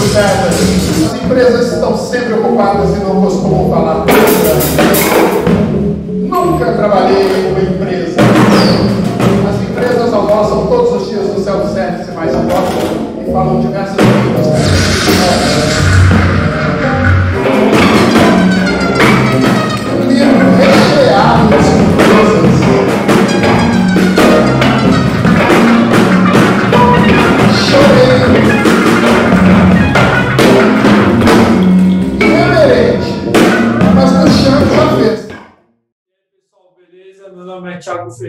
As empresas estão sempre ocupadas e não costumam falar. Nunca trabalhei em uma empresa. As empresas almoçam todos os dias no self-service mais próximo e falam diversas línguas.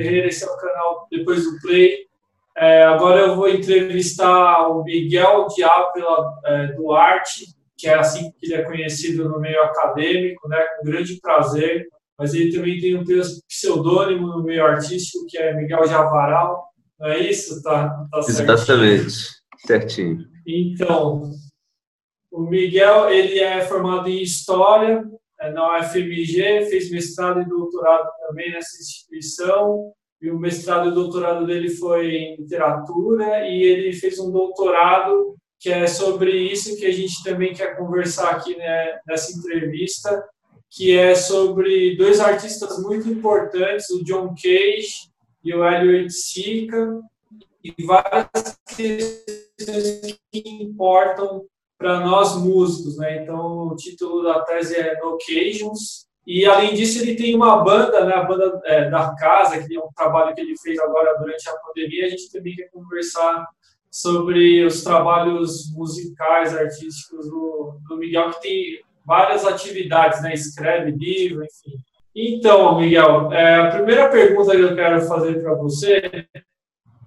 Ferreira, esse é o canal Depois do Play. É, agora eu vou entrevistar o Miguel Diápela é, Duarte, que é assim que ele é conhecido no meio acadêmico, né, com grande prazer, mas ele também tem um pseudônimo no meio artístico, que é Miguel Javaral, não é isso? Tá, tá Exatamente, certinho. Então, o Miguel, ele é formado em História, na UFMG, fez mestrado e doutorado também nessa instituição, e o mestrado e doutorado dele foi em literatura, e ele fez um doutorado que é sobre isso que a gente também quer conversar aqui né, nessa entrevista, que é sobre dois artistas muito importantes, o John Cage e o Elliot Sica, e várias questões que importam para nós músicos, né? Então, o título da tese é No. E, além disso, ele tem uma banda, né? A banda é, da casa, que é um trabalho que ele fez agora durante a pandemia. A gente também quer conversar sobre os trabalhos musicais, artísticos do, do Miguel, que tem várias atividades, né? Escreve livro, enfim. Então, Miguel, é, a primeira pergunta que eu quero fazer para você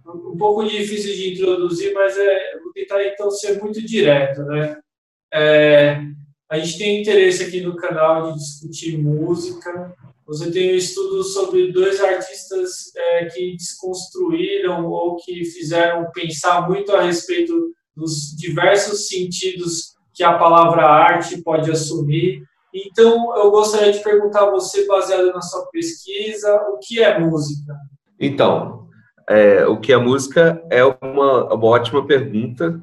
um pouco difícil de introduzir, mas é, vou tentar então ser muito direto, né? É, a gente tem interesse aqui no canal de discutir música. Você tem um estudo sobre dois artistas é, que desconstruíram ou que fizeram pensar muito a respeito dos diversos sentidos que a palavra arte pode assumir. Então, eu gostaria de perguntar a você, baseado na sua pesquisa, o que é música? Então, é, o que é música é uma, uma ótima pergunta.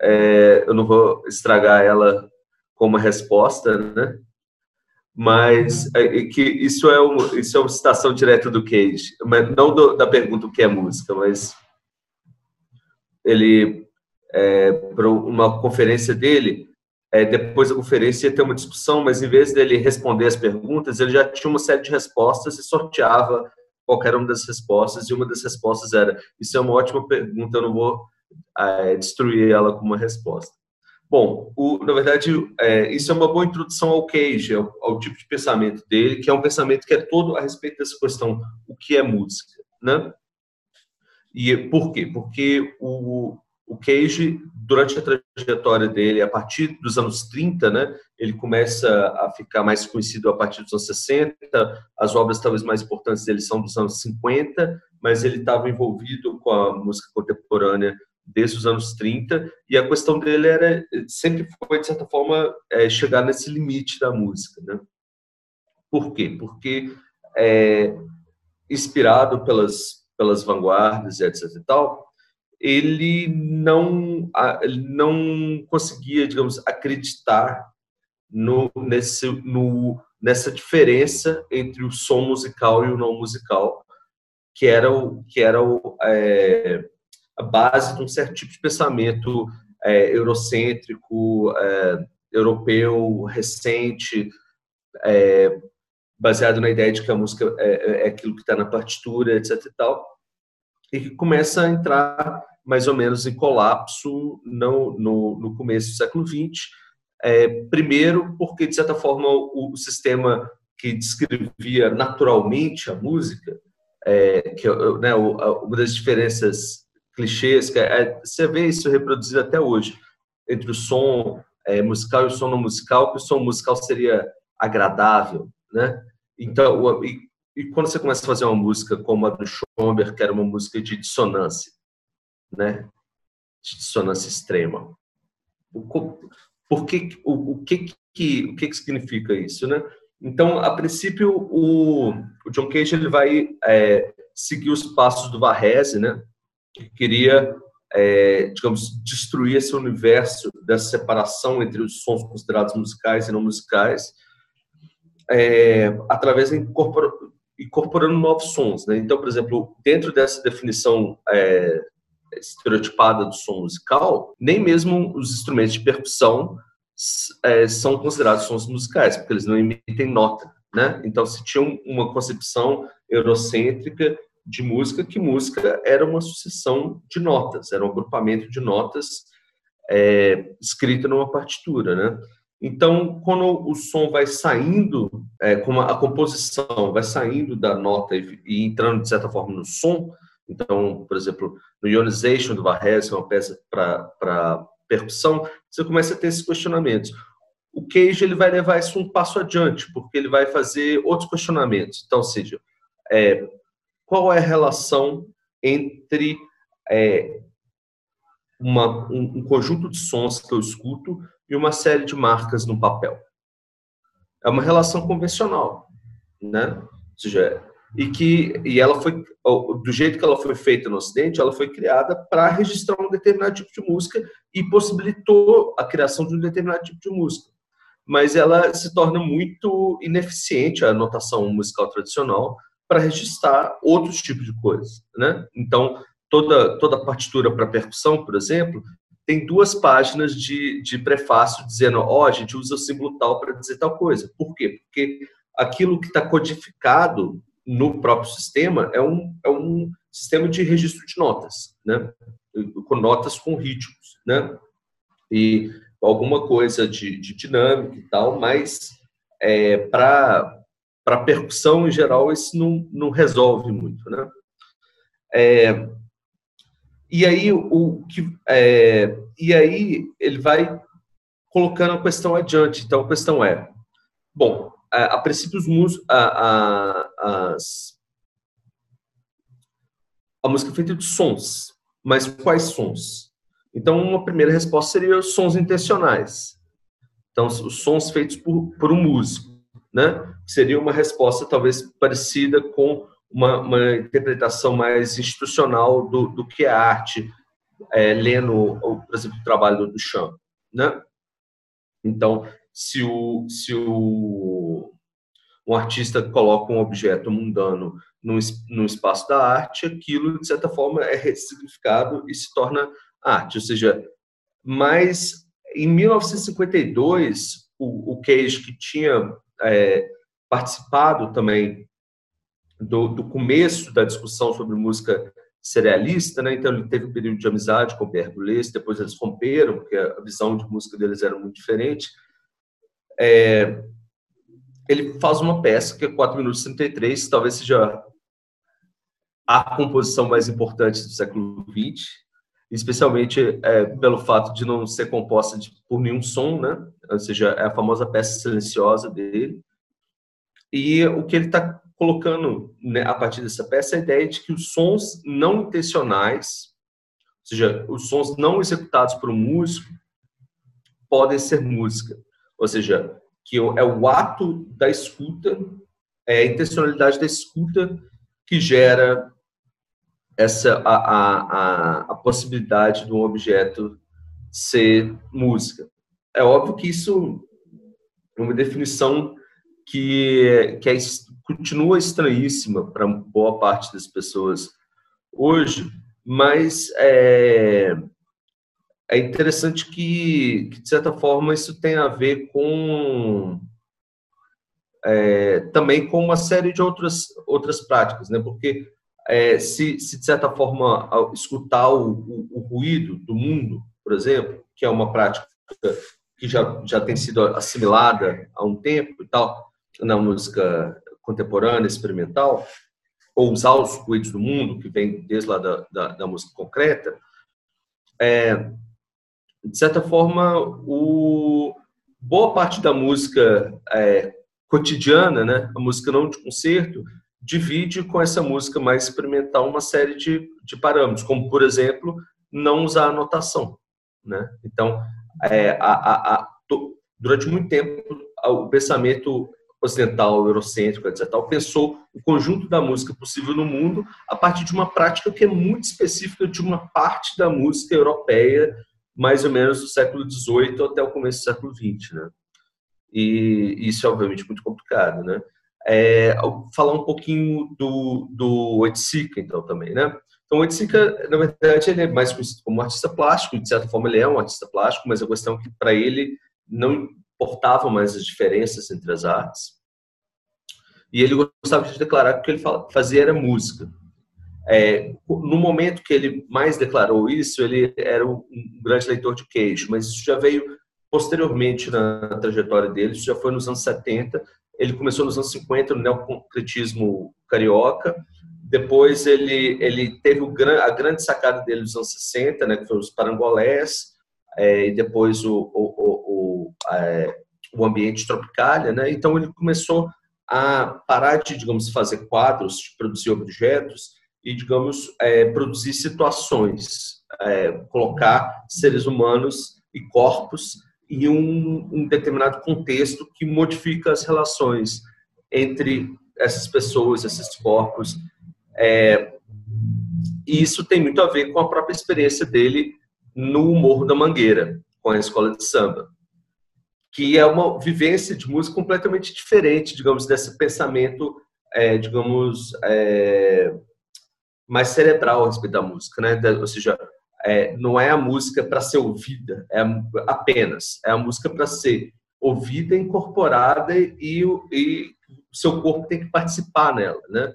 É, eu não vou estragar ela como resposta, né? Mas é, que isso é, um, isso é uma citação direta do Cage, mas não do, da pergunta o que é música, mas ele é, para uma conferência dele, é, depois da conferência ia ter uma discussão, mas em vez dele responder as perguntas, ele já tinha uma série de respostas e sorteava qualquer uma das respostas, e uma das respostas era: Isso é uma ótima pergunta, eu não vou é, destruir ela com uma resposta. Bom, o, na verdade, é, isso é uma boa introdução ao Cage, ao, ao, tipo de pensamento dele, que é um pensamento que é todo a respeito dessa questão: o que é música, né? E por quê? Porque o, o Cage, durante a trajetória dele, a partir dos anos 30, né, ele começa a ficar mais conhecido a partir dos anos 60, as obras talvez mais importantes dele são dos anos 50, mas ele estava envolvido com a música contemporânea desde os anos 30, e a questão dele era, sempre foi, de certa forma, é, chegar nesse limite da música. Né? Por quê? Porque, é, inspirado pelas, pelas vanguardas, etc. e tal, ele não, não conseguia, digamos, acreditar no, nesse, no, nessa diferença entre o som musical e o não musical, que era, o, que era o, é, a base de um certo tipo de pensamento é, eurocêntrico, é, europeu, recente, é, baseado na ideia de que a música é, é, é aquilo que está na partitura, etc. E, tal, e que começa a entrar mais ou menos em colapso no, no, no começo do século XX. É, primeiro, porque, de certa forma, o, o, sistema que descrevia naturalmente a música, é, que né, uma das diferenças clichês, que é, você vê isso reproduzido até hoje, entre o som é, musical e o som não musical, que o som musical seria agradável, né? Então, e, e quando você começa a fazer uma música como a do Schoenberg, que era uma música de dissonância, né, de dissonância extrema. O, por que, o, o, que, que, o que, que significa isso, né? Então, a princípio, o, o John Cage ele vai é, seguir os passos do Varese, né? Que queria é, digamos, destruir esse universo dessa separação entre os sons considerados musicais e não musicais, é, através de incorpor, incorporando novos sons. Né? Então, por exemplo, dentro dessa definição é, estereotipada do som musical, nem mesmo os instrumentos de percussão é, são considerados sons musicais, porque eles não emitem nota. Né? Então, se tinha uma concepção eurocêntrica de música, que música era uma sucessão de notas, era um agrupamento de notas é, escrita numa partitura, né? Então, quando o som vai saindo, é, como a composição vai saindo da nota e, e, entrando, de certa forma, no som, então, por exemplo, no Ionization do Varese, é uma peça para percussão, você começa a ter esses questionamentos. O Cage ele vai levar isso um passo adiante, porque ele vai fazer outros questionamentos. Então, seja, é, qual é a relação entre é, uma, um, um, conjunto de sons que eu escuto e uma série de marcas no papel. É uma relação convencional, né? Ou seja, e que e ela foi do jeito que ela foi feita no Ocidente, ela foi criada para registrar um determinado tipo de música e possibilitou a criação de um determinado tipo de música. Mas ela se torna muito ineficiente a notação musical tradicional para registrar outros tipos de coisas, né? Então, toda toda partitura para percussão, por exemplo, tem duas páginas de, de prefácio dizendo, ó, oh, a gente usa o símbolo tal para dizer tal coisa. Por quê? Porque aquilo que está codificado no próprio sistema é um, é um sistema de registro de notas, né? Com notas com ritmos, né? E alguma coisa de, de dinâmica e tal, mas é, para percussão, em geral, isso não, não resolve muito, né? É, e aí o que é, e aí ele vai colocando a questão adiante. Então a questão é, bom, a, a a, a, as, a música é feita de sons, mas quais sons? Então uma primeira resposta seria os sons intencionais. Então os sons feitos por, por um músico né? Seria uma resposta talvez parecida com uma, uma interpretação mais institucional do, do que a arte, é, lendo, por exemplo, o trabalho do Duchamp, né? Então, se o, se o um artista coloca um objeto mundano no, no espaço da arte, aquilo, de certa forma, é ressignificado e se torna arte. Ou seja, mas em 1952, o, o Cage, que tinha é, participado também do, do, começo da discussão sobre música serialista, né? Então ele teve um período de amizade com o Pierre Boulez, depois eles romperam porque a visão de música deles era muito diferente. É, ele faz uma peça que é 4 minutos e 33, talvez seja a composição mais importante do século XX, especialmente é, pelo fato de não ser composta de, por nenhum som, né? Ou seja, é a famosa peça silenciosa dele. E o que ele está colocando né, a partir dessa peça é a ideia de que os sons não intencionais, ou seja, os sons não executados por um músico, podem ser música. Ou seja, que é o ato da escuta, é a intencionalidade da escuta que gera essa a, a, a, a possibilidade de um objeto ser música. É óbvio que isso é uma definição que, que é, continua estranhíssima para boa parte das pessoas hoje, mas é, é interessante que, que, de certa forma, isso tem a ver com é, também com uma série de outras, outras práticas, né? porque é, se, se, de certa forma, escutar o, o, o, ruído do mundo, por exemplo, que é uma prática que já, já tem sido assimilada há um tempo e tal, na música contemporânea, experimental, ou usar os ruídos do mundo, que vem desde lá da, da, da música concreta, é, de certa forma, o, boa parte da música é, cotidiana, né, a música não de concerto, divide com essa música mais experimental uma série de, de parâmetros, como, por exemplo, não usar anotação. Né? Então, é, a, a, a, durante muito tempo, o pensamento ocidental, eurocêntrico, etc., pensou o conjunto da música possível no mundo a partir de uma prática que é muito específica de uma parte da música europeia, mais ou menos do século XVIII até o começo do século XX, né? E isso é obviamente muito complicado, né? É, falar um pouquinho do, do Oiticica, então, também, né? Então, o Oiticica, na verdade, ele é mais conhecido como artista plástico, de certa forma ele é um artista plástico, mas a questão é que, para ele, não importavam mais as diferenças entre as artes. E ele gostava de declarar que o que ele fazia era música. É, no momento que ele mais declarou isso, ele era um grande leitor de queijo, mas isso já veio posteriormente na trajetória dele, isso já foi nos anos 70. Ele começou nos anos 50 no neoconcretismo carioca, depois ele, ele teve o, a grande sacada dele nos anos 60, né, que foi os parangolés, é, e depois o, o, o, é, o ambiente tropical, né? Então ele começou a parar de, digamos, fazer quadros, de produzir objetos e, digamos, é, produzir situações, é, colocar seres humanos e corpos em um, um, determinado contexto que modifica as relações entre essas pessoas, esses corpos. É, e isso tem muito a ver com a própria experiência dele no Morro da Mangueira, com a escola de samba, que é uma vivência de música completamente diferente, digamos, desse pensamento, é, digamos, é, mais cerebral a respeito da música, né? Ou seja, é, não é a música para ser ouvida, é apenas, é a música para ser ouvida, incorporada e, o seu corpo tem que participar nela, né?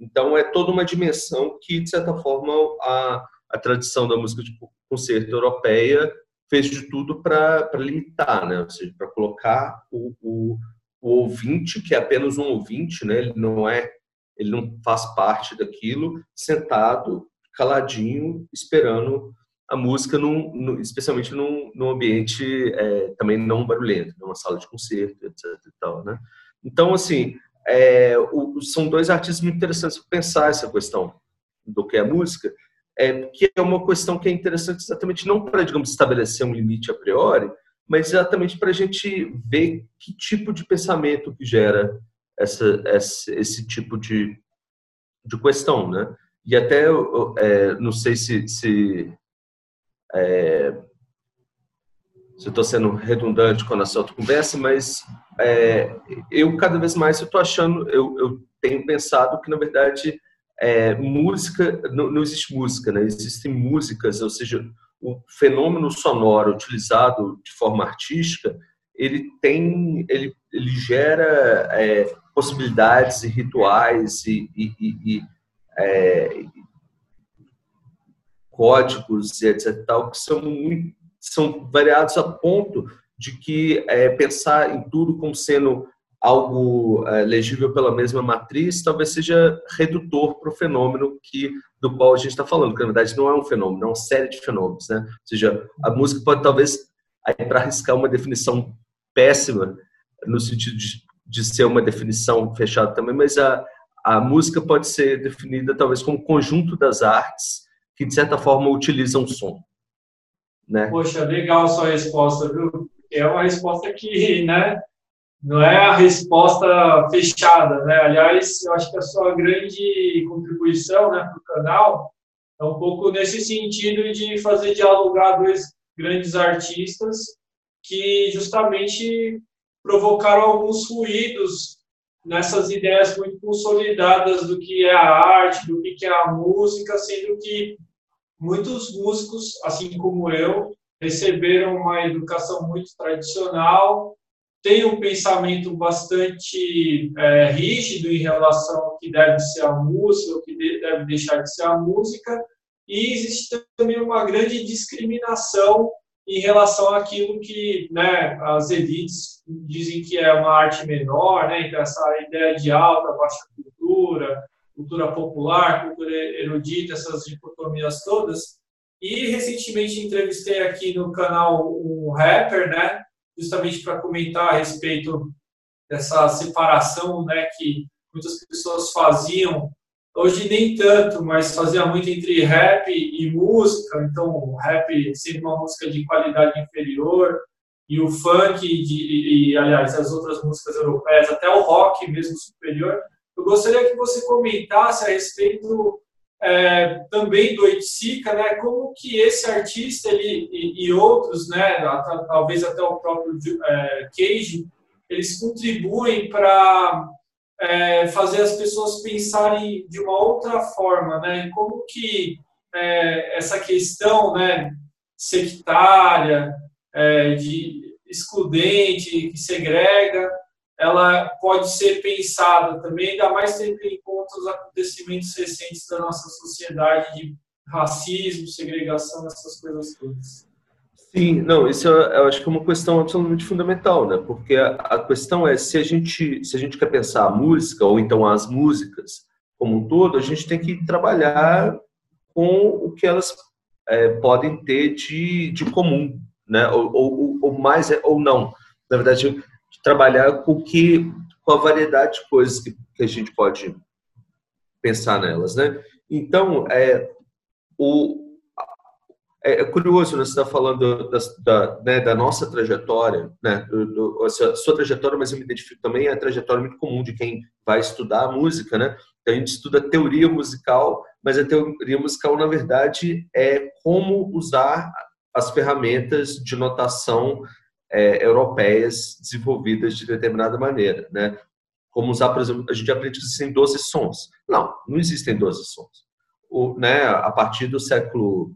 Então é toda uma dimensão que de certa forma a, a tradição da música de concerto europeia fez de tudo para limitar, né? ou seja, para colocar o, o, o, ouvinte, que é apenas um ouvinte, né? ele não é, ele não faz parte daquilo, sentado, caladinho, esperando a música, num, no, especialmente num, num ambiente é, também não barulhento, numa sala de concerto, etc. E tal, né? Então, assim, é, o, são dois artistas muito interessantes para pensar essa questão do que é música, é, que é uma questão que é interessante exatamente não para, digamos, estabelecer um limite a priori, mas exatamente para a gente ver que tipo de pensamento que gera essa, essa, esse tipo de, de questão, né? E até, é, não sei se, se, é, estou sendo redundante com a nossa conversa, mas é, eu cada vez mais estou achando, eu, eu tenho pensado que, na verdade, é, música, não, não, existe música, né? existem músicas, ou seja, o fenômeno sonoro utilizado de forma artística, ele tem, ele, ele gera é, possibilidades e rituais e, e, e, e é, códigos e etc. Tal, que são, muito, são variados a ponto de que é, pensar em tudo como sendo algo é, legível pela mesma matriz, talvez seja redutor para o fenômeno que do qual a gente está falando, que na verdade não é um fenômeno, é uma série de fenômenos, né? Ou seja, a música pode talvez, para arriscar uma definição péssima, no sentido de, de ser uma definição fechada também, mas a, a música pode ser definida talvez como conjunto das artes que de certa forma utilizam som, né? Poxa, legal sua resposta, viu? É uma resposta que, né, não é a resposta fechada, né? Aliás, eu acho que a sua grande contribuição, né, para o canal é um pouco nesse sentido de fazer dialogar dois grandes artistas que justamente provocaram alguns ruídos nessas ideias muito consolidadas do que é a arte, do que é a música, sendo que muitos músicos, assim como eu, receberam uma educação muito tradicional tem um pensamento bastante é, rígido em relação ao que deve ser a música, o que deve deixar de ser a música, e existe também uma grande discriminação em relação àquilo que né, as elites dizem que é uma arte menor, né, então essa ideia de alta, baixa cultura, cultura popular, cultura erudita, essas dicotomias todas. E recentemente entrevistei aqui no canal um rapper, né, justamente para comentar a respeito dessa separação né, que muitas pessoas faziam. Hoje nem tanto, mas fazia muito entre rap e música. Então, rap sendo uma música de qualidade inferior e o funk, de, e, aliás, as outras músicas europeias, até o rock mesmo superior. Eu gostaria que você comentasse a respeito é, também do Itzica, né, como que esse artista ele, e, e outros, né, talvez até o próprio é, Cage, eles contribuem para é, fazer as pessoas pensarem de uma outra forma, né, como que é, essa questão, né, sectária, é, de excludente, que segrega, ela pode ser pensada também, ainda mais tendo em conta os acontecimentos recentes da nossa sociedade de racismo, segregação, essas coisas todas. Sim, não, isso eu, eu acho que é uma questão absolutamente fundamental, né? Porque a, a, questão é se a gente se a gente quer pensar a música ou então as músicas como um todo, a gente tem que trabalhar com o que elas é, podem ter de, de comum, né? Ou, ou, ou mais ou não. Na verdade, trabalhar com que com a variedade de coisas que, que a gente pode pensar nelas, né? Então, é, o, é, é curioso, né, você está falando da, da, né, da, nossa trajetória, né, do, do, a sua trajetória, mas eu me identifico também é a trajetória muito comum de quem vai estudar música, né? Então, a gente estuda teoria musical, mas a teoria musical, na verdade, é como usar as ferramentas de notação é, europeias desenvolvidas de determinada maneira, né? Como usar, por exemplo, a gente aprende que existem 12 sons. Não, não existem 12 sons. O, né, a partir do século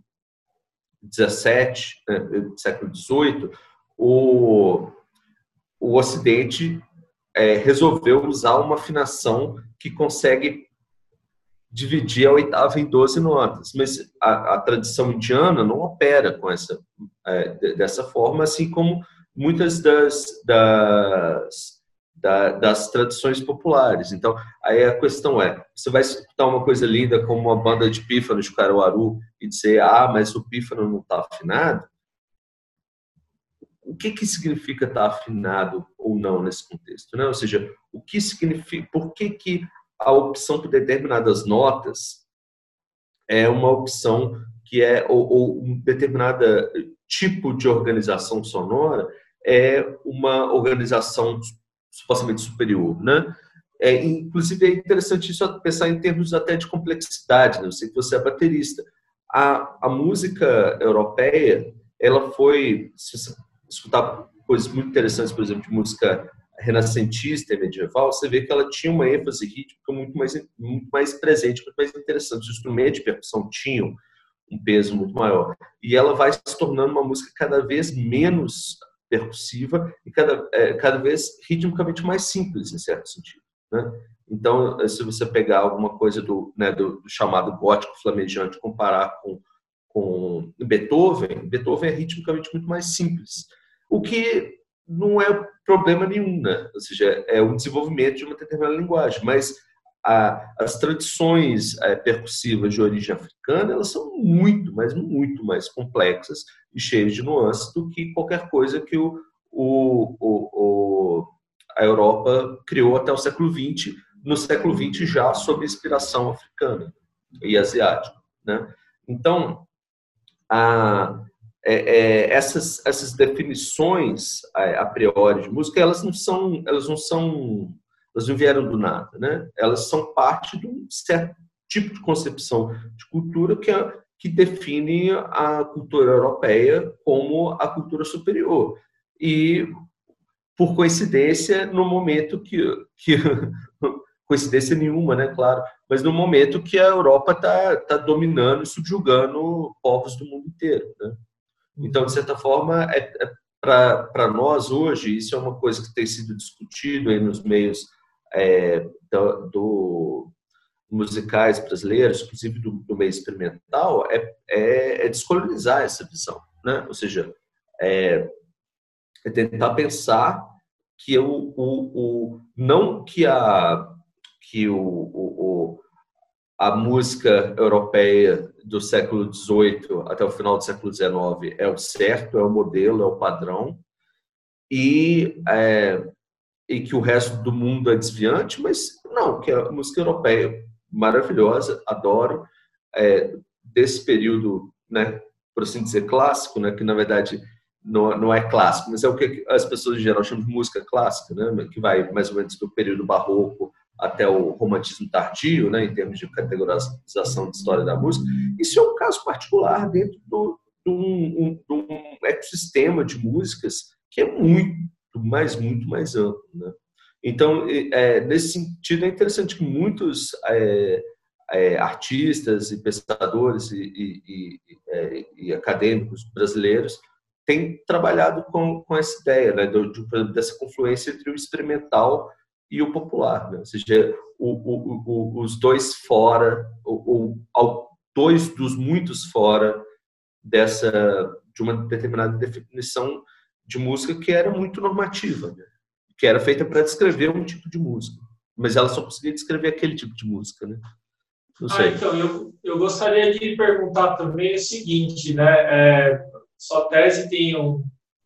17, né, século 18, o, o Ocidente é, resolveu usar uma afinação que consegue dividir a oitava em 12 notas, mas a, a tradição indiana não opera com essa é, dessa forma, assim como muitas das, das, da, das tradições populares. Então, aí a questão é, você vai escutar uma coisa linda como uma banda de pífanos de Caruaru e dizer, ah, mas o pífano não está afinado? O que, que significa estar tá afinado ou não nesse contexto? Né? Ou seja, o que significa, por que, que a opção por determinadas notas é uma opção que é, ou, ou um determinado tipo de organização sonora é uma organização supostamente superior, né? É, inclusive, é interessante isso pensar em termos até de complexidade, né? Eu sei que você é baterista. A, a música europeia, ela foi, se você escutar coisas muito interessantes, por exemplo, de música renascentista e medieval, você vê que ela tinha uma ênfase rítmica muito mais, muito mais presente, muito mais interessante. Os instrumentos de percussão tinham um peso muito maior. E ela vai se tornando uma música cada vez menos percussiva e cada, é, cada vez ritmicamente mais simples, em certo sentido. Né? Então, eh, se você pegar alguma coisa do, né, do, do chamado gótico flamejante comparar com, com Beethoven, Beethoven é ritmicamente muito mais simples. O que não é problema nenhum, né? Ou seja, é o desenvolvimento de uma determinada linguagem, mas a, as tradições é, percussivas de origem africana elas são muito, mas muito mais complexas e cheias de nuances do que qualquer coisa que o, o, o, a Europa criou até o século XX, no século XX já sob inspiração africana e asiática, né? Então, a, é, é, essas, essas definições a, a, priori de música, elas não são, elas não são elas não vieram do nada, né? Elas são parte de um certo tipo de concepção de cultura que, é, que define a cultura europeia como a cultura superior. E, por coincidência, no momento que, que coincidência nenhuma, né, claro, mas no momento que a Europa está tá dominando e subjugando povos do mundo inteiro, né? Então, de certa forma, é, é para nós hoje, isso é uma coisa que tem sido discutido aí nos meios é, do, do, musicais brasileiros, inclusive do, do meio experimental, é, é, é, descolonizar essa visão, né? Ou seja, é, é tentar pensar que o, o, o, não que a que o, o, a música europeia do século XVIII até o final do século XIX é o certo, é o modelo, é o padrão, e é, e que o resto do mundo é desviante, mas não, que a música europeia maravilhosa, adoro, é, desse período, né, por assim dizer, clássico, né, que na verdade não, não é clássico, mas é o que as pessoas em geral chamam de música clássica, né? que vai mais ou menos do período barroco até o romantismo tardio, né? em termos de categorização de história da música. Isso é um caso particular dentro do, de, um, um, um ecossistema de músicas que é muito, mais, muito mais amplo. Né? Então, é, nesse sentido, é interessante que muitos é, é, artistas e pensadores e, e, e, é, e, acadêmicos brasileiros têm trabalhado com, com essa ideia né, de, dessa confluência entre o experimental e o popular, né? ou seja, o, o, o, os dois fora, ou, dois dos muitos fora dessa de uma determinada definição de música que era muito normativa, né? que era feita para descrever um tipo de música, mas ela só conseguia descrever aquele tipo de música, né? Não sei. Ah, então, eu, eu gostaria de perguntar também o seguinte, né? É, sua tese tem um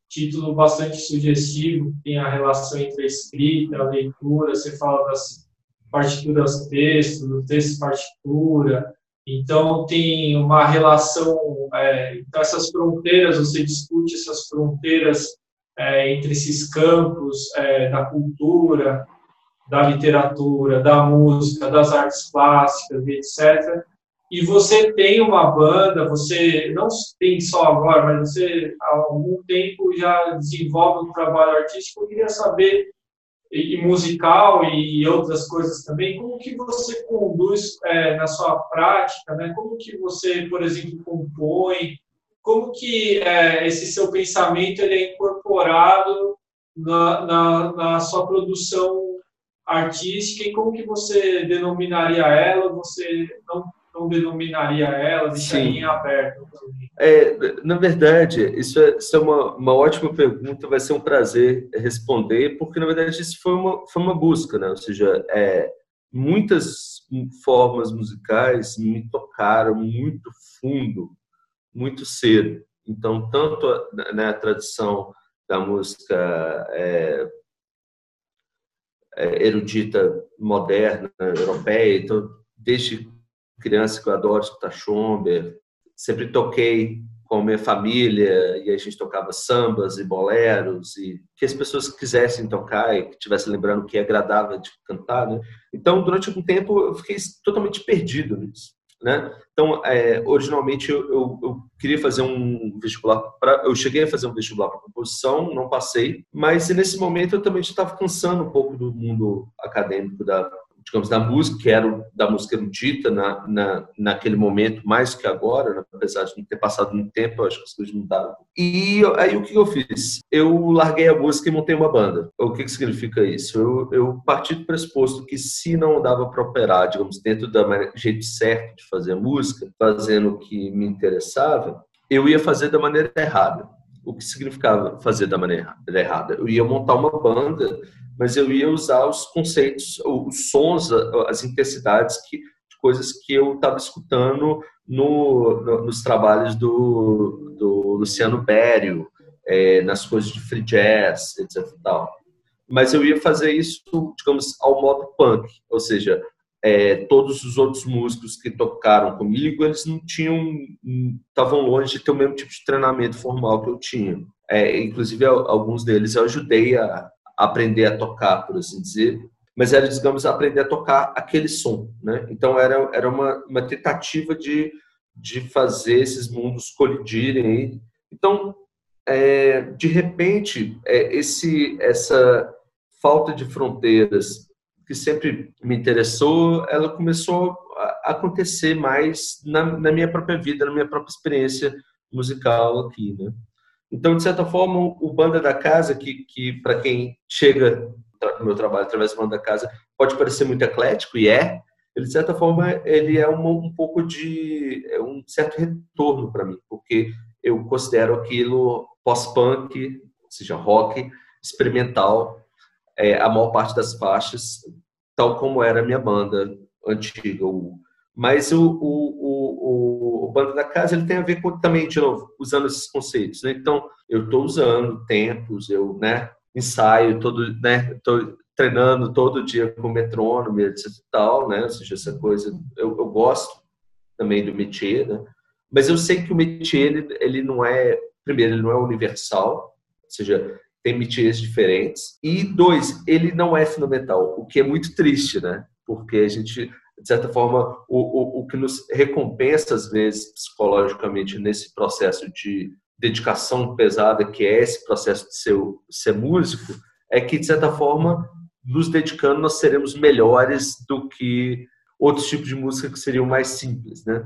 título bastante sugestivo, tem a relação entre a escrita, a leitura, você fala das partituras texto, do texto partitura, então tem uma relação, é, então essas fronteiras, você discute essas fronteiras é, entre esses campos é, da cultura, da literatura, da música, das artes plásticas, etc. E você tem uma banda, você não tem só agora, mas você há algum tempo já desenvolve um trabalho artístico. Eu queria saber, e musical e outras coisas também, como que você conduz é, na sua prática, né? Como que você, por exemplo, compõe, como que é, esse seu pensamento ele é incorporado na, na, na sua produção artística e como que você denominaria ela? Você não, não denominaria ela? Deixaria Sim. aberto? É, na verdade, isso é, isso é uma, uma ótima pergunta, vai ser um prazer responder, porque na verdade isso foi uma, foi uma busca, né? ou seja, é, muitas formas musicais me tocaram muito fundo, muito cedo. Então, tanto na né, tradição da música é, é, erudita moderna, europeia. Então, desde criança que eu adoro escutar Schomberg, sempre toquei com a minha família e a gente tocava sambas e boleros e que as pessoas quisessem tocar e que estivessem lembrando o que agradava de cantar, né? Então, durante algum tempo eu fiquei totalmente perdido nisso. Né? Então, é, originalmente eu, eu, eu, queria fazer um vestibular para, eu cheguei a fazer um vestibular para composição, não passei, mas nesse momento eu também estava cansando um pouco do mundo acadêmico da digamos, da música, que era da música erudita na, na, naquele momento, mais que agora, né? apesar de não ter passado muito tempo, acho que as coisas mudaram. E aí o que eu fiz? Eu larguei a música e montei uma banda. O que, que significa isso? Eu, eu parti do pressuposto que se não dava para operar, digamos, dentro do jeito certo de fazer música, fazendo o que me interessava, eu ia fazer da maneira errada. O que significava fazer da maneira errada? Eu ia montar uma banda mas eu ia usar os conceitos, os sons, as intensidades que, coisas que eu estava escutando no, no, nos trabalhos do, do Luciano Berio, é, nas coisas de free jazz, etc. Tal. Mas eu ia fazer isso, digamos, ao modo punk, ou seja, é, todos os outros músicos que tocaram comigo, eles não tinham, estavam longe de ter o mesmo tipo de treinamento formal que eu tinha. É, inclusive, alguns deles eu ajudei a, aprender a tocar, por assim dizer, mas era, digamos, aprender a tocar aquele som, né? Então era, era uma, uma tentativa de, de fazer esses mundos colidirem. Então, é, de repente, é, esse, essa falta de fronteiras que sempre me interessou, ela começou a acontecer mais na, na minha própria vida, na minha própria experiência musical aqui, né? Então, de certa forma, o Banda da Casa, que, que para quem chega no meu trabalho através do Banda da Casa, pode parecer muito eclético, e é, ele, de certa forma, ele é um, pouco de é um certo retorno para mim, porque eu considero aquilo pós-punk, ou seja, rock, experimental, é, a maior parte das faixas, tal como era a minha banda antiga. O, mas o, o, o, o Banda da Casa ele tem a ver com, também, de novo, usando esses conceitos. Né? Então, eu estou usando tempos, eu né, ensaio, todo, né, estou treinando todo dia com metrônomo, etc. Tal, né? Ou seja, essa coisa, eu, eu gosto também do métier, né? mas eu sei que o métier ele, ele não é primeiro, ele não é universal, ou seja, tem métiers diferentes. E dois, ele não é fundamental, o que é muito triste, né? Porque a gente, de certa forma, o, o, o que nos recompensa, às vezes, psicologicamente, nesse processo de dedicação pesada, que é esse processo de ser, ser músico, é que, de certa forma, nos dedicando, nós seremos melhores do que outros tipos de música que seriam mais simples, né?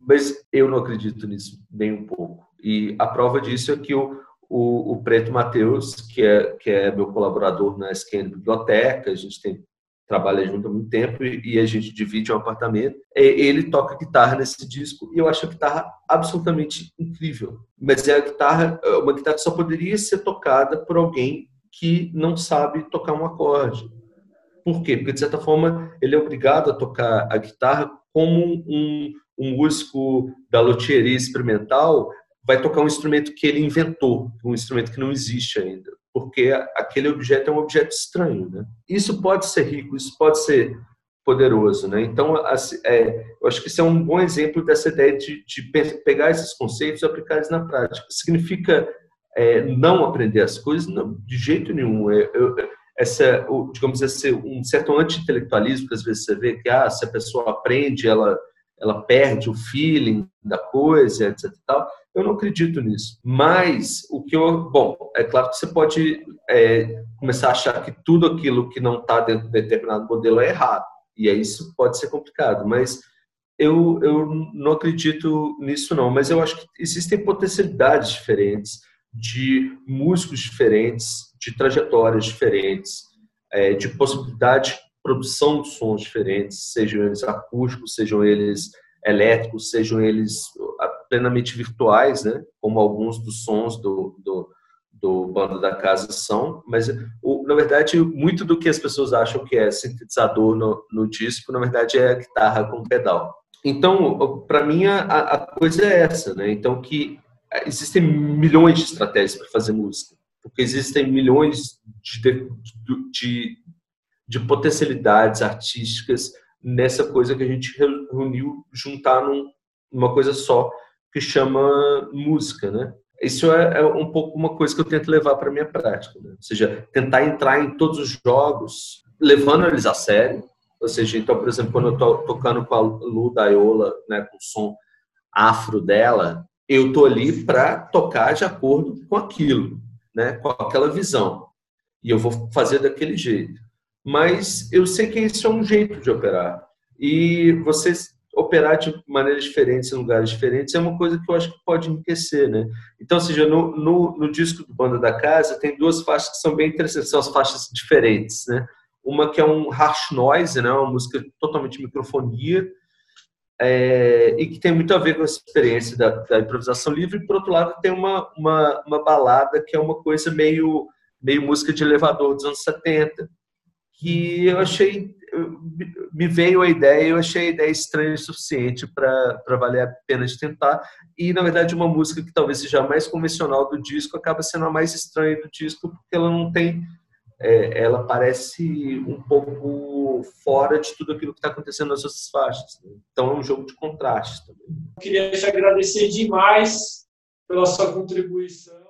Mas eu não acredito nisso nem um pouco. E a prova disso é que o, o, o Preto Matheus, que é, que é meu colaborador na SQN Biblioteca, a gente tem trabalha junto há muito tempo e, a gente divide um apartamento. Ele toca guitarra nesse disco e eu acho a guitarra absolutamente incrível. Mas é a guitarra, uma guitarra que só poderia ser tocada por alguém que não sabe tocar um acorde. Por quê? Porque, de certa forma, ele é obrigado a tocar a guitarra como um, um músico da loteria experimental vai tocar um instrumento que ele inventou, um instrumento que não existe ainda, porque aquele objeto é um objeto estranho, né? Isso pode ser rico, isso pode ser poderoso, né? Então, assim, é, eu acho que isso é um bom exemplo dessa ideia de, de pegar esses conceitos e aplicar eles na prática. Significa é, não aprender as coisas? Não, de jeito nenhum. É, eu, essa, digamos assim, um certo anti-intelectualismo que às vezes você vê que ah, se a pessoa aprende, ela ela perde o feeling da coisa, etc. Tal. Eu não acredito nisso. Mas o que eu. Bom, é claro que você pode é, começar a achar que tudo aquilo que não está dentro de determinado modelo é errado. E aí isso pode ser complicado. Mas eu, eu não acredito nisso, não. Mas eu acho que existem potencialidades diferentes, de músicos diferentes, de trajetórias diferentes, é, de possibilidade produção de sons diferentes, sejam eles acústicos, sejam eles elétricos, sejam eles plenamente virtuais, né? como alguns dos sons do, do, do Banda da Casa são, mas o, na verdade muito do que as pessoas acham que é sintetizador no, no disco, na verdade é guitarra com pedal. Então, para mim a, a, coisa é essa, né? Então que existem milhões de estratégias para fazer música, porque existem milhões de, de, de de potencialidades artísticas nessa coisa que a gente reuniu, juntar num, numa coisa só, que chama música, né? Isso é, é um pouco uma coisa que eu tento levar para minha prática, né? ou seja, tentar entrar em todos os jogos, levando eles a sério, ou seja, então, por exemplo, quando eu estou tocando com a Lu Daiola, né, com o som afro dela, eu tô ali para tocar de acordo com aquilo, né, com aquela visão, e eu vou fazer daquele jeito mas eu sei que isso é um jeito de operar. E vocês operar de maneiras diferentes em lugares diferentes é uma coisa que eu acho que pode enriquecer, né? Então, seja, no, no, no, disco do Banda da Casa tem duas faixas que são bem interessantes, são as faixas diferentes, né? Uma que é um harsh noise, né? Uma música totalmente microfonia é, e que tem muito a ver com essa experiência da, da, improvisação livre. E, por outro lado, tem uma, uma, uma balada que é uma coisa meio, meio música de elevador dos anos 70, que eu achei, me veio a ideia, eu achei a ideia estranha o suficiente para valer a pena de tentar. E, na verdade, uma música que talvez seja a mais convencional do disco acaba sendo a mais estranha do disco, porque ela não tem. É, ela parece um pouco fora de tudo aquilo que está acontecendo nas outras faixas. Né? Então, é um jogo de contraste também. Eu queria te agradecer demais pela sua contribuição.